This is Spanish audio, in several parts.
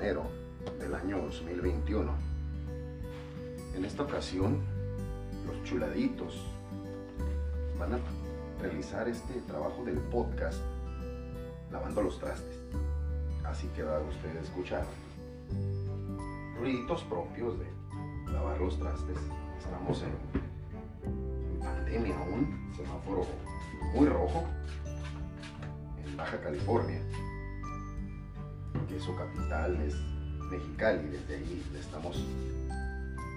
enero del año 2021. En esta ocasión, los chuladitos van a realizar este trabajo del podcast lavando los trastes. Así que va usted a escuchar ruiditos propios de lavar los trastes. Estamos en pandemia aún, semáforo muy rojo en Baja California, que su capital es Mexicali. Desde ahí le estamos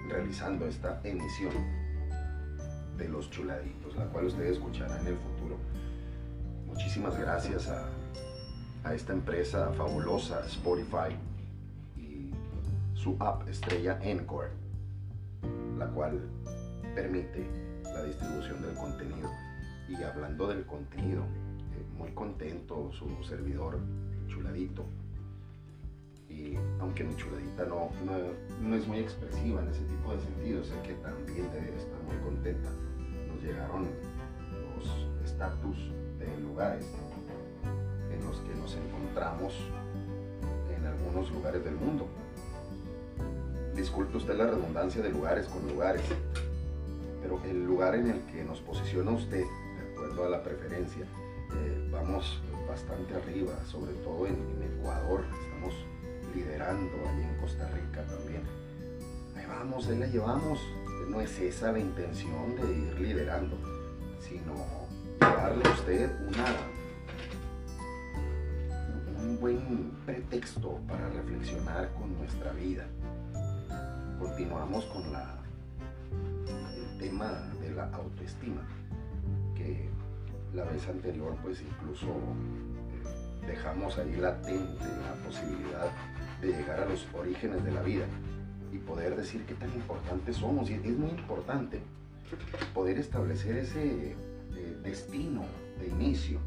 realizando esta emisión de los chuladitos, la cual usted escuchará en el futuro. Muchísimas gracias a, a esta empresa fabulosa Spotify y su app estrella Encore, la cual permite la distribución del contenido. Y hablando del contenido, eh, muy contento su servidor chuladito. Y aunque mi chuladita no, no, es muy expresiva en ese tipo de sentido, sé que también debe estar muy contenta. Nos llegaron los estatus de lugares en los que nos encontramos en algunos lugares del mundo. Disculpe usted la redundancia de lugares con lugares, pero el lugar en el que nos posiciona usted, de acuerdo a la preferencia, eh, vamos bastante arriba, sobre todo en, Ecuador, liderando ahí en Costa Rica también. Ahí vamos, ahí la llevamos. No es esa la intención de ir liderando, sino darle a usted una, un buen pretexto para reflexionar con nuestra vida. Continuamos con la, el tema de la autoestima, que la vez anterior pues incluso eh, dejamos ahí latente la posibilidad de llegar a los orígenes de la vida y poder decir qué tan importantes somos. Y es muy importante poder establecer ese eh, destino de inicio,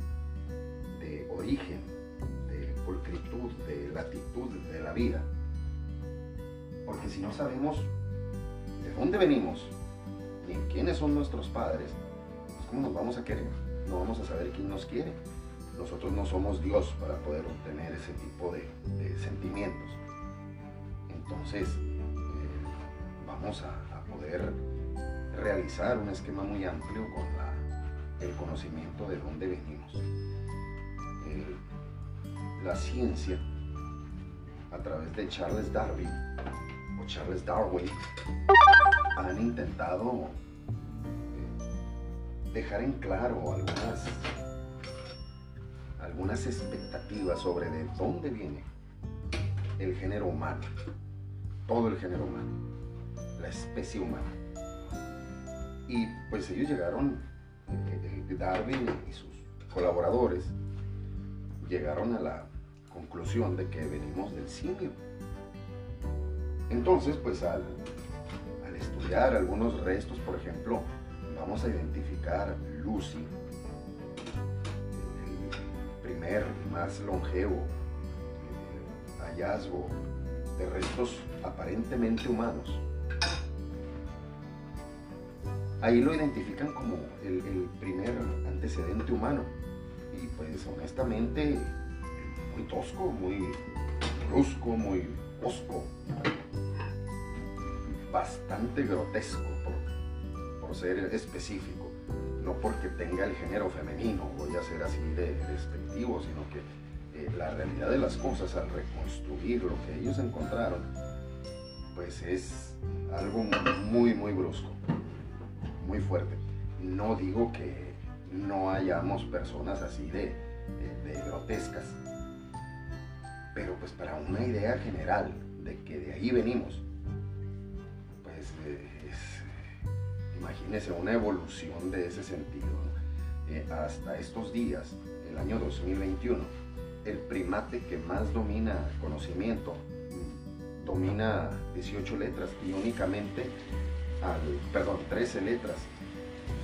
de origen, de pulcritud, de latitud de la vida. Porque si no sabemos de dónde venimos, ni quiénes son nuestros padres, pues ¿cómo nos vamos a querer? No vamos a saber quién nos quiere. Nosotros no somos Dios para poder obtener ese tipo de, sentimientos. Entonces, eh, vamos a, poder realizar un esquema muy amplio con el conocimiento de dónde venimos. Eh, la ciencia, a través de Charles Darwin o Charles Darwin, han intentado eh, dejar en claro algunas algunas expectativas sobre de dónde viene el género humano, todo el género humano, la especie humana. Y pues ellos llegaron, eh, Darwin y sus colaboradores, llegaron a la conclusión de que venimos del simio. Entonces, pues al, al estudiar algunos restos, por ejemplo, vamos a identificar Lucy, más longevo eh, hallazgo de restos aparentemente humanos. Ahí lo identifican como el, el, primer antecedente humano. Y pues honestamente, muy tosco, muy brusco, muy osco. Bastante grotesco por, por ser específico no porque tenga el género femenino, voy a ser así de despectivo, sino que eh, la realidad de las cosas al reconstruir lo que ellos encontraron, pues es algo muy, muy brusco, muy fuerte. No digo que no hayamos personas así de, de, grotescas, pero pues para una idea general de que de ahí venimos, imagínense una evolución de ese sentido. Eh, hasta estos días, el año 2021, el primate que más domina conocimiento domina 18 letras y únicamente al, perdón, 13 letras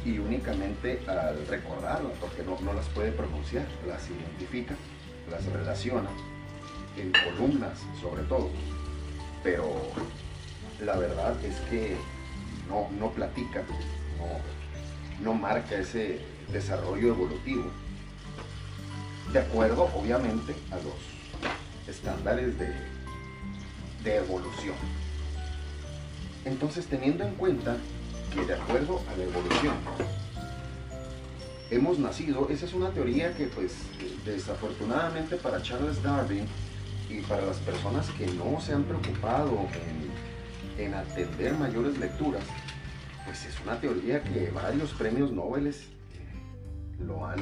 y únicamente al recordarlas, porque no, no las puede pronunciar, las identifica, las relaciona en columnas sobre todo, pero la verdad es que no, no platica, no, no marca ese desarrollo evolutivo. De acuerdo, obviamente, a los estándares de de evolución. Entonces, teniendo en cuenta que de acuerdo a la evolución, hemos nacido, esa es una teoría que pues desafortunadamente para Charles Darwin y para las personas que no se han preocupado en, en atender mayores lecturas, pues es una teoría que varios premios Nobel eh, lo han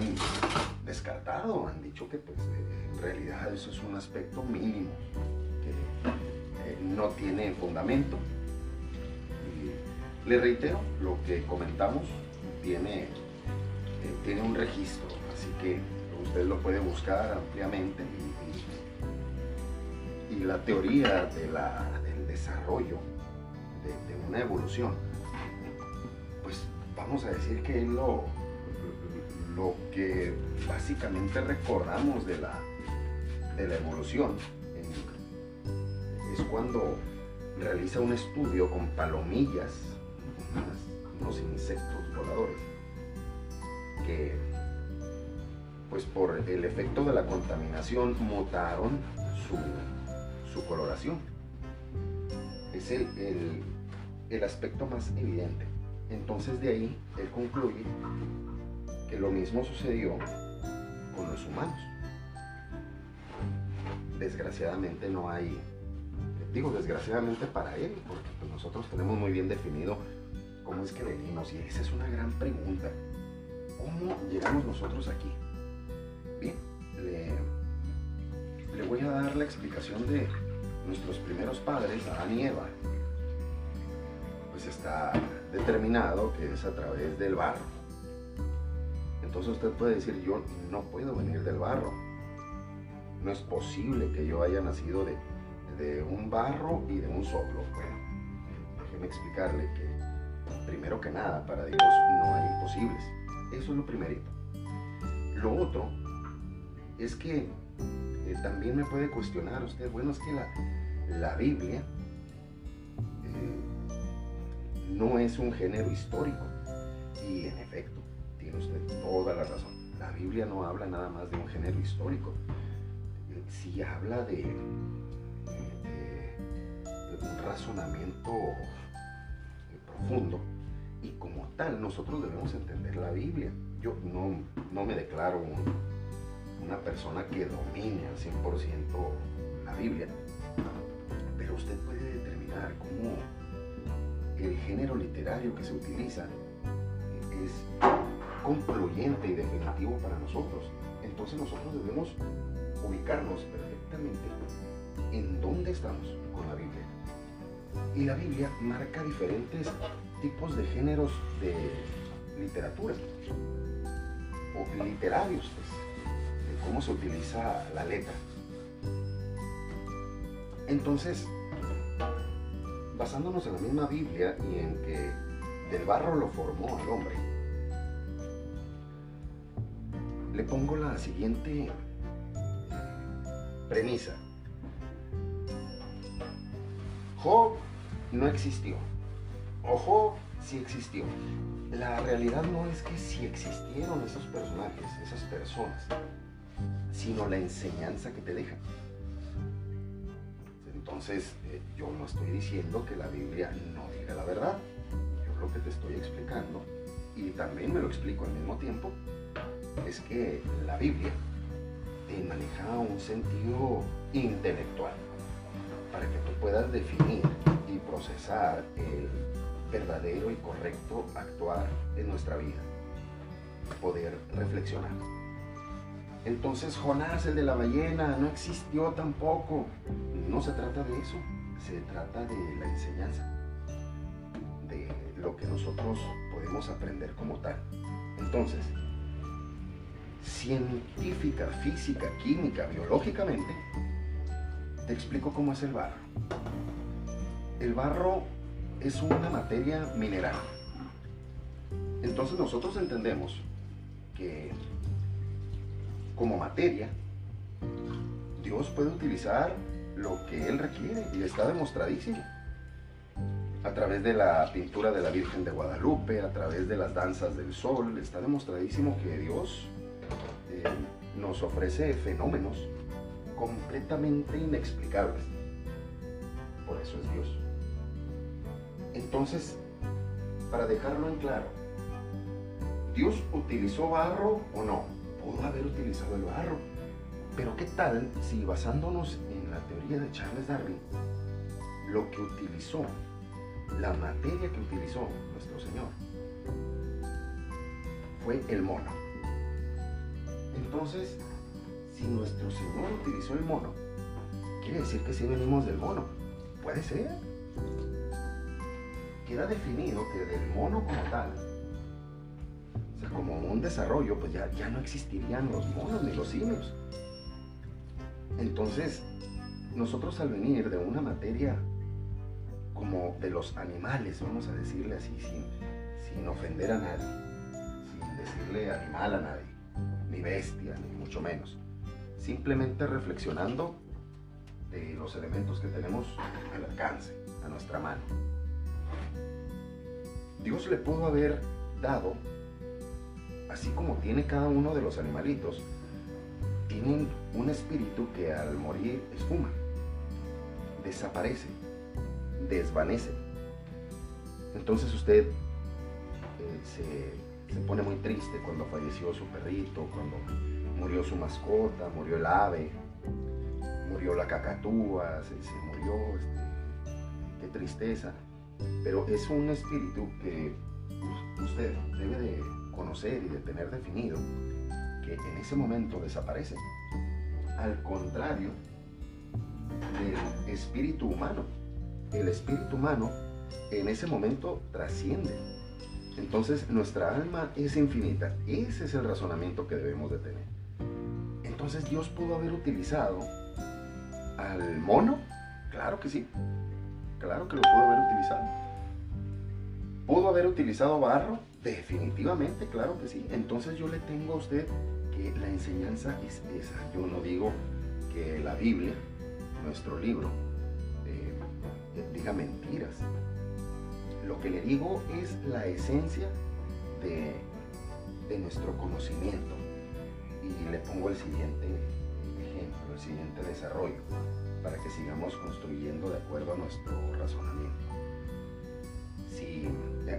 descartado, han dicho que pues eh, en realidad eso es un aspecto mínimo, que eh, no tiene fundamento. Y le reitero, lo que comentamos tiene, tiene un registro, así que usted lo puede buscar ampliamente y, la teoría del desarrollo de, una evolución vamos a decir que es lo, lo que básicamente recordamos de la, de la evolución. Es cuando realiza un estudio con palomillas, unos insectos voladores, que pues por el efecto de la contaminación mutaron su, coloración. Es el aspecto más evidente. Entonces de ahí él concluye que lo mismo sucedió con los humanos. Desgraciadamente no hay, digo desgraciadamente para él, porque pues, nosotros tenemos muy bien definido cómo es que venimos y esa es una gran pregunta. ¿Cómo llegamos nosotros aquí? Bien, le, le voy a dar la explicación de nuestros primeros padres, Adán y Eva. Pues está determinado que es a través del barro. Entonces usted puede decir, yo no puedo venir del barro. No es posible que yo haya nacido de, de un barro y de un soplo. Bueno, déjeme explicarle que primero que nada, para Dios no hay imposibles. Eso es lo primerito. Lo otro es que eh, también me puede cuestionar usted, bueno, es que la, la Biblia no es un género histórico. Y en efecto, tiene usted toda la razón. La Biblia no habla nada más de un género histórico. Sí habla de, un razonamiento profundo. Y como tal, nosotros debemos entender la Biblia. Yo no, no me declaro una persona que domine al 100% la Biblia, pero usted puede determinar cómo el género literario que se utiliza es concluyente y definitivo para nosotros. Entonces nosotros debemos ubicarnos perfectamente en dónde estamos con la Biblia. Y la Biblia marca diferentes tipos de géneros de literatura o literarios, pues, de cómo se utiliza la letra. Entonces, basándonos en la misma Biblia y en que del barro lo formó al hombre, le pongo la siguiente premisa. Job no existió. O Job sí existió. La realidad no es que sí existieron esos personajes, esas personas, sino la enseñanza que te dejan. Entonces, eh, yo no estoy diciendo que la Biblia no diga la verdad. Yo lo que te estoy explicando, y también me lo explico al mismo tiempo, es que la Biblia te maneja un sentido intelectual para que tú puedas definir y procesar el verdadero y correcto actuar en nuestra vida, poder reflexionar. Entonces Jonás, el de la ballena, no existió tampoco. No se trata de eso, se trata de la enseñanza, de lo que nosotros podemos aprender como tal. Entonces, científica, física, química, biológicamente, te explico cómo es el barro. El barro es una materia mineral. Entonces nosotros entendemos que como materia, Dios puede utilizar lo que Él requiere y está demostradísimo. A través de la pintura de la Virgen de Guadalupe, a través de las danzas del sol, está demostradísimo que Dios eh, nos ofrece fenómenos completamente inexplicables. por eso es Dios. Entonces, para dejarlo en claro, ¿Dios utilizó barro o no? Pudo haber utilizado el barro. Pero ¿qué tal si basándonos en la teoría de Charles Darwin, lo que utilizó, la materia que utilizó nuestro Señor, fue el mono? Entonces, si nuestro Señor utilizó el mono, quiere decir que sí venimos del mono. Puede ser. Queda definido que del mono como tal, como un desarrollo, pues ya, ya no existirían los monos ni los simios. Entonces, nosotros al venir de una materia como de los animales, vamos a decirle así, sin, sin ofender a nadie, sin decirle animal a nadie, ni bestia, ni mucho menos, simplemente reflexionando de los elementos que tenemos al alcance, a nuestra mano. Dios le pudo haber dado, así como tiene cada uno de los animalitos, tienen un espíritu que al morir esfuma, desaparece, desvanece. Entonces usted eh, se, se pone muy triste cuando falleció su perrito, cuando murió su mascota, murió el ave, murió la cacatúa, se, murió, este, qué tristeza. Pero es un espíritu que usted debe de conocer y de tener definido que en ese momento desaparece. Al contrario del espíritu humano. El espíritu humano en ese momento trasciende. Entonces nuestra alma es infinita. Ese es el razonamiento que debemos de tener. Entonces Dios pudo haber utilizado al mono, claro que sí, claro que lo pudo haber utilizado. ¿Pudo haber utilizado barro? Definitivamente, claro que sí. Entonces yo le tengo a usted que la enseñanza es esa. Yo no digo que la Biblia, nuestro libro, eh, diga mentiras. Lo que le digo es la esencia de nuestro conocimiento. Y le pongo el siguiente ejemplo, el siguiente desarrollo, para que sigamos construyendo de acuerdo a nuestro razonamiento.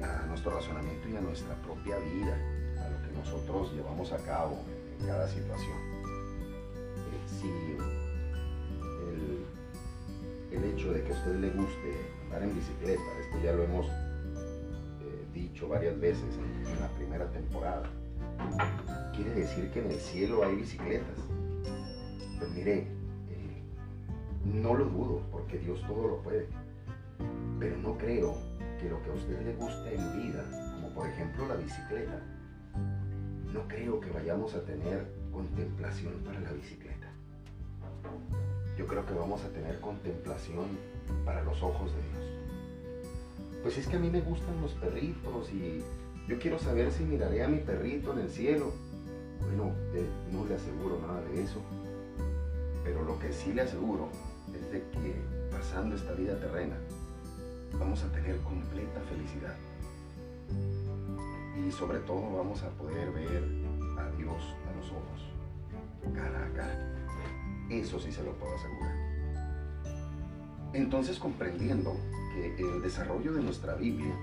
A nuestro razonamiento y a nuestra propia vida, a lo que nosotros llevamos a cabo en cada situación. Eh, si el, el, hecho de que a usted le guste andar en bicicleta, esto ya lo hemos eh, dicho varias veces en, en la primera temporada, quiere decir que en el cielo hay bicicletas. Pues mire, eh, no lo dudo, porque Dios todo lo puede. Pero no creo que lo que a usted le guste en vida, como por ejemplo la bicicleta, no creo que vayamos a tener contemplación para la bicicleta. Yo creo que vamos a tener contemplación para los ojos de Dios. Pues es que a mí me gustan los perritos y yo quiero saber si miraré a mi perrito en el cielo. Bueno, no le aseguro nada de eso, pero lo que sí le aseguro es de que pasando esta vida terrena vamos a tener completa felicidad. Y sobre todo vamos a poder ver a Dios a los ojos, cara a cara. Eso sí se lo puedo asegurar. Entonces comprendiendo que el desarrollo de nuestra Biblia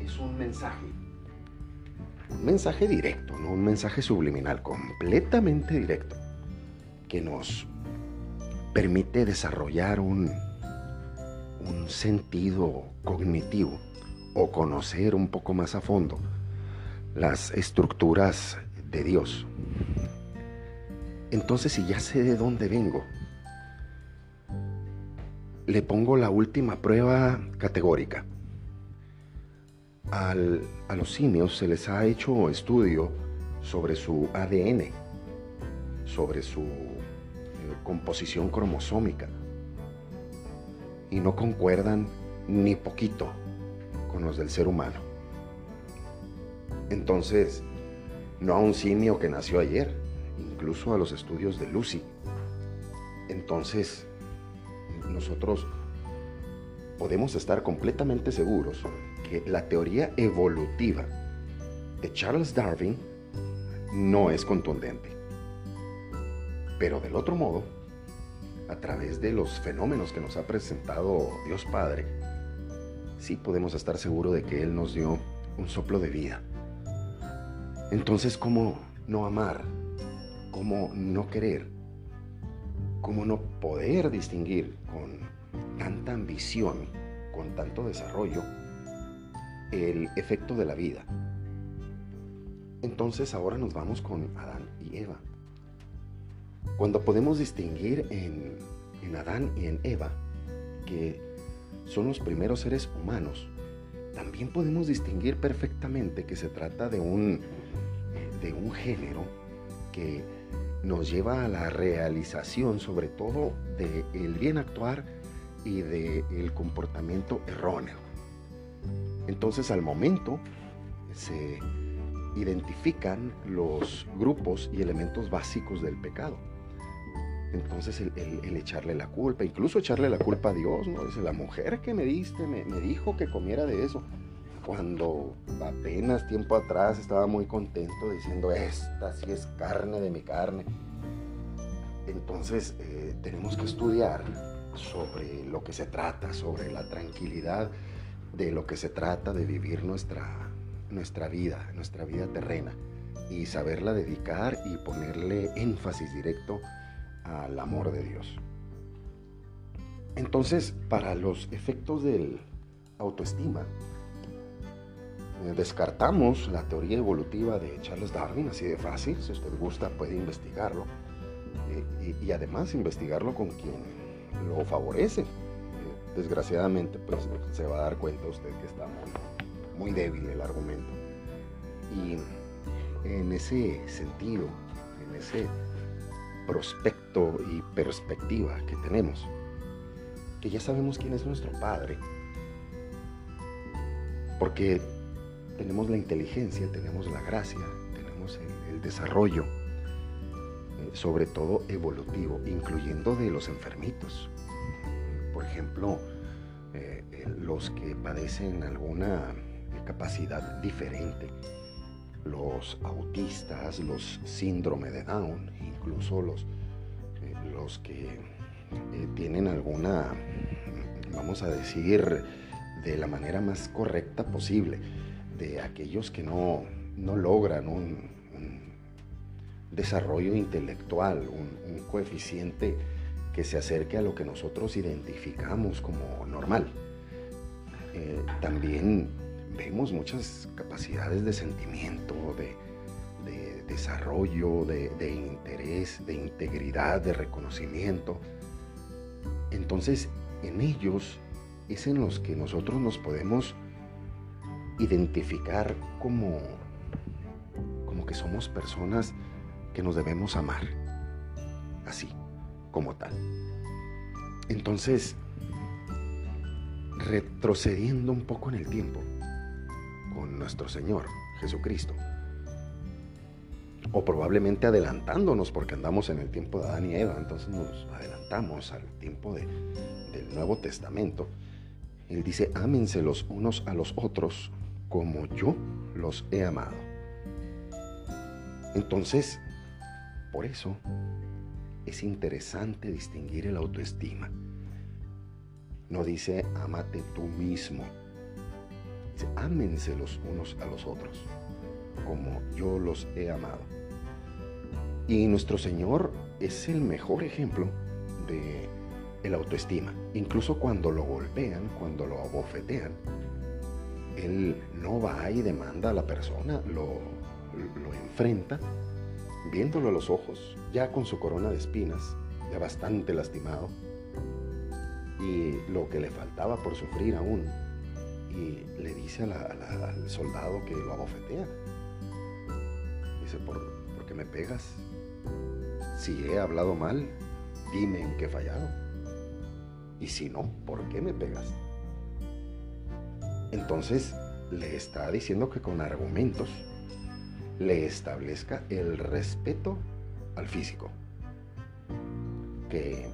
es un mensaje un mensaje directo, no un mensaje subliminal, completamente directo, que nos permite desarrollar un, un sentido cognitivo o conocer un poco más a fondo las estructuras de Dios. Entonces, si ya sé de dónde vengo, le pongo la última prueba categórica a los simios se les ha hecho estudio sobre su ADN, sobre su eh, composición cromosómica, y no concuerdan ni poquito con los del ser humano. Entonces, no a un simio que nació ayer, incluso a los estudios de Lucy. Entonces, nosotros podemos estar completamente seguros que la teoría evolutiva de Charles Darwin no es contundente. Pero del otro modo, a través de los fenómenos que nos ha presentado Dios Padre, sí podemos estar seguros de que Él nos dio un soplo de vida. Entonces, ¿cómo no amar? ¿Cómo no querer? ¿Cómo no poder distinguir con tanta ambición, con tanto desarrollo, el efecto de la vida? Entonces ahora nos vamos con Adán y Eva. Cuando podemos distinguir en, en Adán y en Eva que son los primeros seres humanos, también podemos distinguir perfectamente que se trata de un, de un género que nos lleva a la realización sobre todo del bien actuar y del comportamiento erróneo. Entonces al momento se identifican los grupos y elementos básicos del pecado. Entonces el, echarle la culpa, incluso echarle la culpa a Dios, ¿no? Dice, la mujer que me diste me, dijo que comiera de eso. Cuando apenas tiempo atrás estaba muy contento diciendo, esta sí es carne de mi carne. Entonces eh, tenemos que estudiar sobre lo que se trata, sobre la tranquilidad de lo que se trata de vivir nuestra, nuestra vida, nuestra vida terrena y saberla dedicar y ponerle énfasis directo al amor de Dios. Entonces, para los efectos del autoestima, eh, descartamos la teoría evolutiva de Charles Darwin, así de fácil, si usted gusta puede investigarlo, eh, y, además investigarlo con quien lo favorece. Eh, desgraciadamente, pues se va a dar cuenta usted que está muy, muy débil el argumento. Y en ese sentido, en ese prospecto y perspectiva que tenemos, que ya sabemos quién es nuestro Padre, porque tenemos la inteligencia, tenemos la gracia, tenemos el, desarrollo, eh, sobre todo evolutivo, incluyendo de los enfermitos. Por ejemplo, eh, los que padecen alguna capacidad diferente, los autistas, los síndrome de Down, incluso los, eh, los que eh, tienen alguna, vamos a decir, de la manera más correcta posible, de aquellos que no, logran un, desarrollo intelectual, un, coeficiente que se acerque a lo que nosotros identificamos como normal. Eh, también vemos muchas capacidades de sentimiento, de, desarrollo, de, interés, de integridad, de reconocimiento. Entonces, en ellos es en los que nosotros nos podemos identificar como, como que somos personas que nos debemos amar, así, como tal. Entonces, retrocediendo un poco en el tiempo, con nuestro Señor Jesucristo. O probablemente adelantándonos porque andamos en el tiempo de Adán y Eva, entonces nos adelantamos al tiempo del Nuevo Testamento. Él dice, ámense los unos a los otros como yo los he amado. Entonces, por eso es interesante distinguir el autoestima. No dice, ámate tú mismo, ámense los unos a los otros, como yo los he amado. Y nuestro Señor es el mejor ejemplo de el autoestima. Incluso cuando lo golpean, cuando lo abofetean, Él no va y demanda a la persona, lo, lo enfrenta, viéndolo a los ojos, ya con su corona de espinas, ya bastante lastimado, y lo que le faltaba por sufrir aún, y le dice al soldado que lo abofetea. Dice, ¿por, qué me pegas? Si he hablado mal, dime en qué he fallado. Y si no, ¿por qué me pegas? Entonces le está diciendo que con argumentos le establezca el respeto al físico. Que,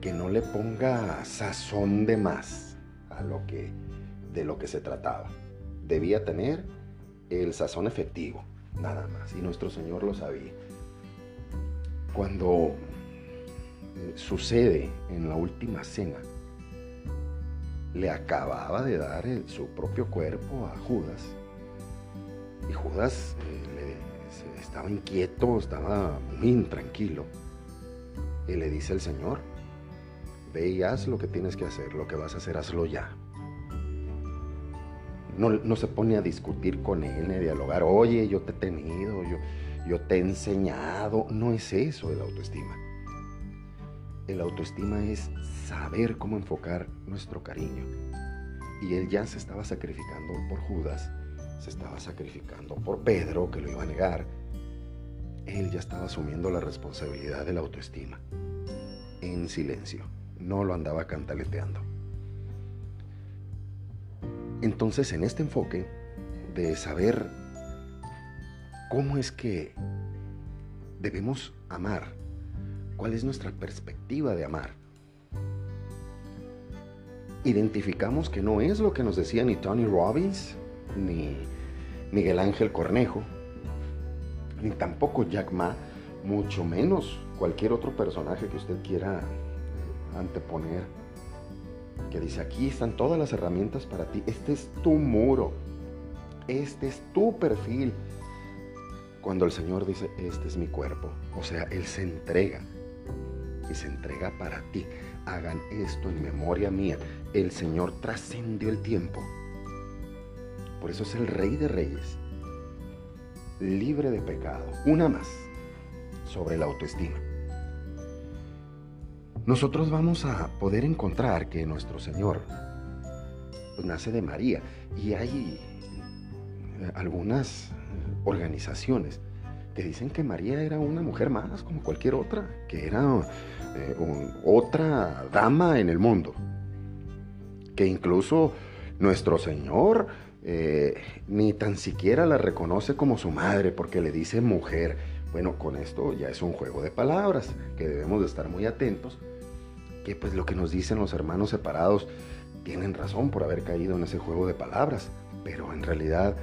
que no le ponga sazón de más a lo que de lo que se trataba. Debía tener el sazón efectivo, nada más. Y nuestro Señor lo sabía. Cuando eh, sucede en la última cena, le acababa de dar su propio cuerpo a Judas. Y Judas eh, estaba inquieto, estaba muy intranquilo. Y le dice al Señor, ve y haz lo que tienes que hacer, lo que vas a hacer, hazlo ya. No, se pone a discutir con él, ni a dialogar, oye, yo te he tenido, yo, yo te he enseñado. No es eso el autoestima. El autoestima es saber cómo enfocar nuestro cariño. Y él ya se estaba sacrificando por Judas, se estaba sacrificando por Pedro, que lo iba a negar. Él ya estaba asumiendo la responsabilidad de la autoestima. En silencio, no lo andaba cantaleteando. Entonces, en este enfoque de saber cómo es que debemos amar, cuál es nuestra perspectiva de amar, identificamos que no es lo que nos decía ni Tony Robbins, ni Miguel Ángel Cornejo, ni tampoco Jack Ma, mucho menos cualquier otro personaje que usted quiera anteponer, que dice, aquí están todas las herramientas para ti, este es tu muro, este es tu perfil. Cuando el Señor dice, este es mi cuerpo, o sea, Él se entrega y se entrega para ti hagan esto en memoria mía. El Señor trascendió el tiempo. Por eso es el Rey de Reyes, libre de pecado. Una más sobre la autoestima. Nosotros vamos a poder encontrar que nuestro Señor pues, nace de María y hay eh, algunas organizaciones. Que dicen que María era una mujer más como cualquier otra, que era eh, otra dama en el mundo, que incluso nuestro Señor eh, ni tan siquiera la reconoce como su madre porque le dice mujer. Bueno, con esto ya es un juego de palabras que debemos de estar muy atentos, que pues lo que nos dicen los hermanos separados tienen razón por haber caído en ese juego de palabras, pero en realidad,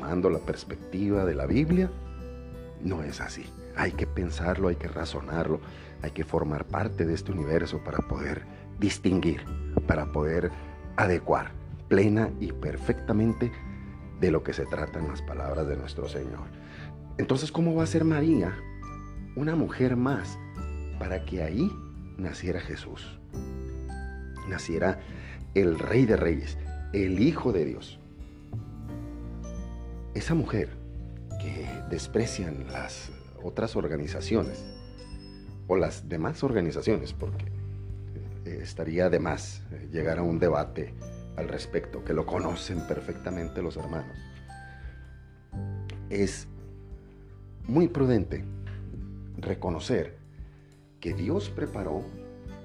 tomando la perspectiva de la Biblia, no es así. Hay que pensarlo, hay que razonarlo, hay que formar parte de este universo para poder distinguir, para poder adecuar plena y perfectamente de lo que se trata en las palabras de nuestro Señor. Entonces, ¿cómo va a ser María una mujer más para que ahí naciera Jesús? Naciera el Rey de Reyes, el Hijo de Dios. Esa mujer que desprecian las otras organizaciones o las demás organizaciones, porque eh, estaría de más eh, llegar a un debate al respecto, que lo conocen perfectamente los hermanos. Es muy prudente reconocer que Dios preparó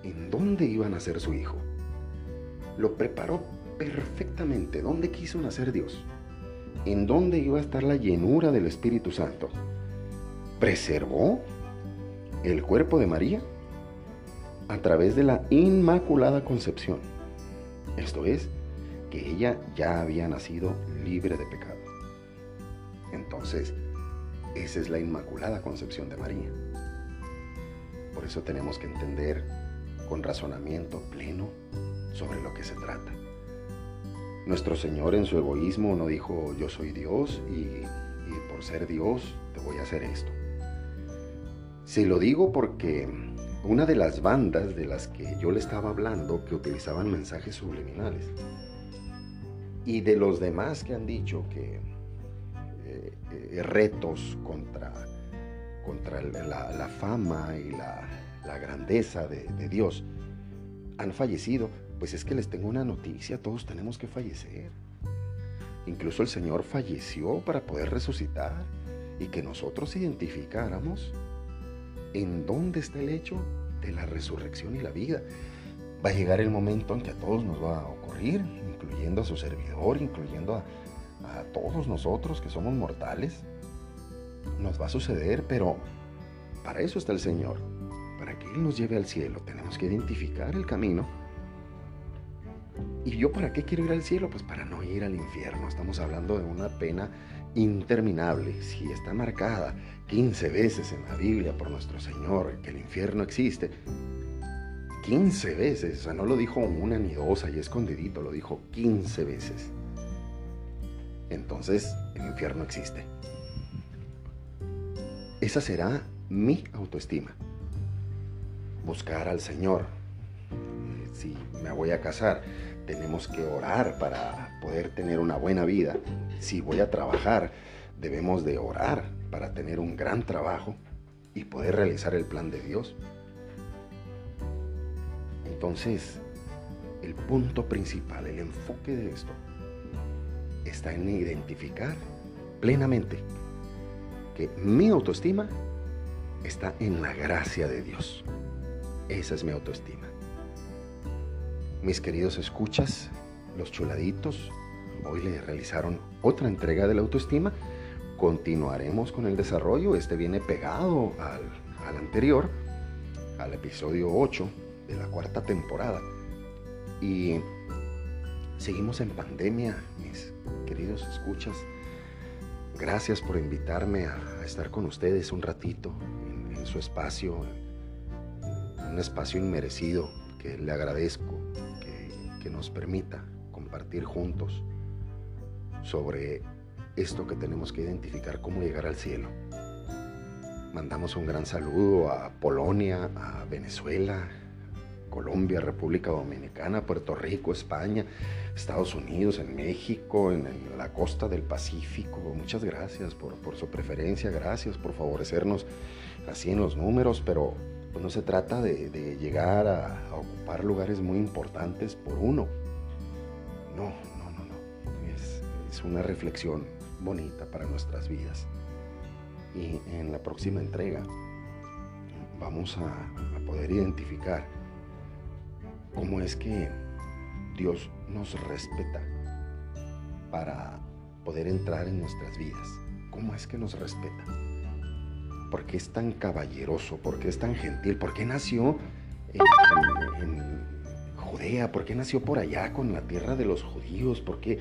en dónde iba a nacer su hijo. Lo preparó perfectamente. ¿Dónde quiso nacer Dios? En dónde iba a estar la llenura del Espíritu Santo. Preservó el cuerpo de María a través de la Inmaculada Concepción. Esto es, que ella ya había nacido libre de pecado. Entonces, esa es la Inmaculada Concepción de María. Por eso tenemos que entender con razonamiento pleno sobre lo que se trata. Nuestro Señor en su egoísmo no dijo yo soy Dios y, por ser Dios te voy a hacer esto. Se lo digo porque una de las bandas de las que yo le estaba hablando que utilizaban mensajes subliminales y de los demás que han dicho que eh, eh, retos contra, contra la, fama y la, grandeza de Dios han fallecido, pues es que les tengo una noticia, todos tenemos que fallecer. Incluso el Señor falleció para poder resucitar y que nosotros identificáramos en dónde está el hecho de la resurrección y la vida. Va a llegar el momento en que a todos nos va a ocurrir, incluyendo a su servidor, incluyendo a, todos nosotros que somos mortales. Nos va a suceder, pero para eso está el Señor, para que Él nos lleve al cielo. Tenemos que identificar el camino ¿Y yo para qué quiero ir al cielo? Pues para no ir al infierno. Estamos hablando de una pena interminable, si está marcada 15 veces en la Biblia por nuestro Señor que el infierno existe, 15 veces, o sea, no lo dijo una ni dos ahí escondidito, lo dijo 15 veces. Entonces, el infierno existe. Esa será mi autoestima. Buscar al Señor. Si me voy a casar, tenemos que orar para poder tener una buena vida. Si voy a trabajar, debemos de orar para tener un gran trabajo y poder realizar el plan de Dios. Entonces, el punto principal, el enfoque de esto, está en identificar plenamente que mi autoestima está en la gracia de Dios. Esa es mi autoestima. Mis queridos escuchas, los chuladitos, hoy le realizaron otra entrega de la autoestima. Continuaremos con el desarrollo. Este viene pegado al, al anterior, al episodio 8 de la cuarta temporada. Y seguimos en pandemia, mis queridos escuchas. Gracias por invitarme a, estar con ustedes un ratito en, su espacio, un espacio inmerecido que le agradezco que nos permita compartir juntos sobre esto que tenemos que identificar cómo llegar al cielo. Mandamos un gran saludo a Polonia, a Venezuela, Colombia, República Dominicana, Puerto Rico, España, Estados Unidos, en México, en, la costa del Pacífico. Muchas gracias por, su preferencia, gracias por favorecernos así en los números, pero pues, no se trata de, llegar a, ocupar lugares muy importantes por uno. No, no, no, no. Es, una reflexión bonita para nuestras vidas. Y en la próxima entrega vamos a poder identificar cómo es que Dios nos respeta para poder entrar en nuestras vidas. ¿Cómo es que nos respeta? ¿Por qué es tan caballeroso? ¿Por qué es tan gentil? ¿Por qué nació en, Judea? ¿Por qué nació por allá con la tierra de los judíos? ¿Por qué?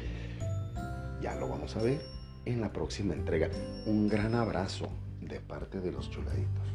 Ya lo vamos a ver en la próxima entrega. Un gran abrazo de parte de los chuladitos.